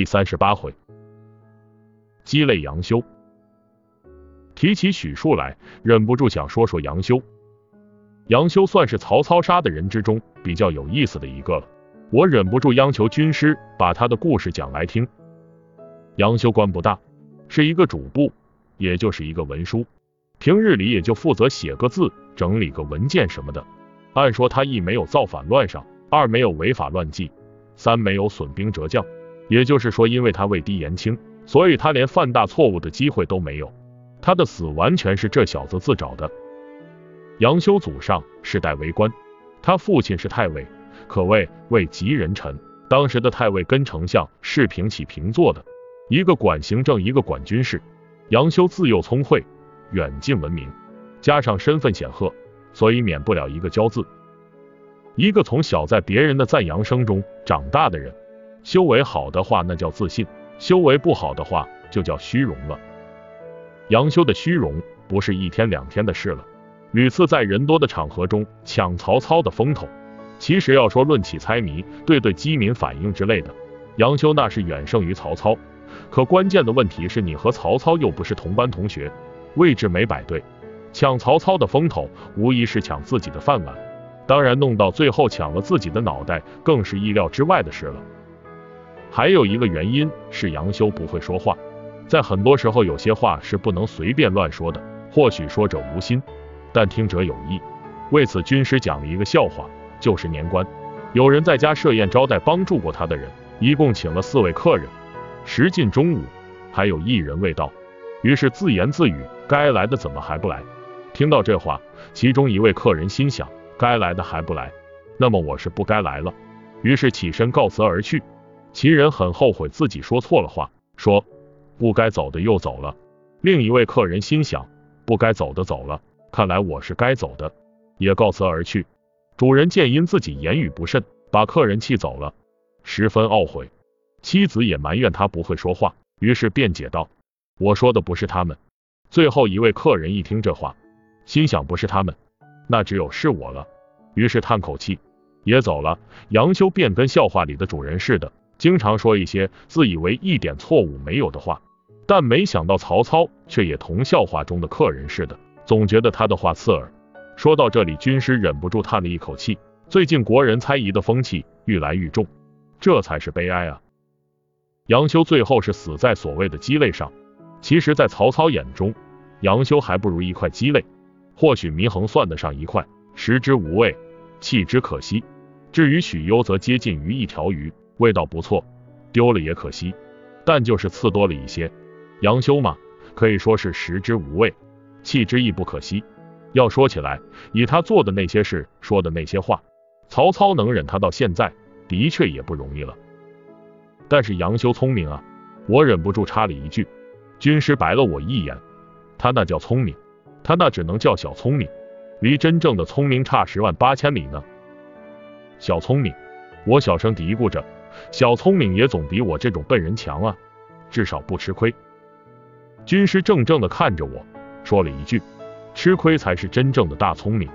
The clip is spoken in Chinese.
第三十八回，鸡肋杨修。提起许庶来，忍不住想说说杨修。杨修算是曹操杀的人之中比较有意思的一个了，我忍不住央求军师把他的故事讲来听。杨修官不大，是一个主簿，也就是一个文书，平日里也就负责写个字、整理个文件什么的。按说他一没有造反乱上，二没有违法乱纪。三没有损兵折将，也就是说，因为他位低言轻，所以他连犯大错误的机会都没有。他的死完全是这小子自找的。杨修祖上世代为官，他父亲是太尉，可谓位极人臣。当时的太尉跟丞相是平起平坐的，一个管行政，一个管军事。杨修自幼聪慧，远近闻名，加上身份显赫，所以免不了一个骄字。一个从小在别人的赞扬声中长大的人，修为好的话那叫自信，修为不好的话就叫虚荣了。杨修的虚荣不是一天两天的事了，屡次在人多的场合中抢曹操的风头。其实要说论起猜谜、对对机敏反应之类的，杨修那是远胜于曹操。可关键的问题是你和曹操又不是同班同学，位置没摆对，抢曹操的风头无疑是抢自己的饭碗。当然，弄到最后抢了自己的脑袋，更是意料之外的事了。还有一个原因是杨修不会说话，在很多时候有些话是不能随便乱说的。或许说者无心，但听者有意。为此，军师讲了一个笑话，就是年关，有人在家设宴招待帮助过他的人，一共请了四位客人。时近中午，还有一人未到，于是自言自语：“该来的怎么还不来？”听到这话，其中一位客人心想。该来的还不来，那么我是不该来了。于是起身告辞而去。其人很后悔自己说错了话，说不该走的又走了。另一位客人心想，不该走的走了，看来我是该走的，也告辞而去。主人见因自己言语不慎，把客人气走了，十分懊悔。妻子也埋怨他不会说话，于是辩解道：“我说的不是他们。”最后一位客人一听这话，心想不是他们。那只有是我了，于是叹口气，也走了。杨修便跟笑话里的主人似的，经常说一些自以为一点错误没有的话，但没想到曹操却也同笑话中的客人似的，总觉得他的话刺耳。说到这里，军师忍不住叹了一口气。最近国人猜疑的风气愈来愈重，这才是悲哀啊！杨修最后是死在所谓的鸡肋上，其实，在曹操眼中，杨修还不如一块鸡肋。或许祢衡算得上一块，食之无味，弃之可惜。至于许攸，则接近于一条鱼，味道不错，丢了也可惜，但就是刺多了一些。杨修嘛，可以说是食之无味，弃之亦不可惜。要说起来，以他做的那些事，说的那些话，曹操能忍他到现在，的确也不容易了。但是杨修聪明啊，我忍不住插了一句。军师白了我一眼，他那叫聪明。他那只能叫小聪明，离真正的聪明差十万八千里呢。小聪明，我小声嘀咕着，小聪明也总比我这种笨人强啊，至少不吃亏。军师怔怔的看着我，说了一句：“吃亏才是真正的大聪明。”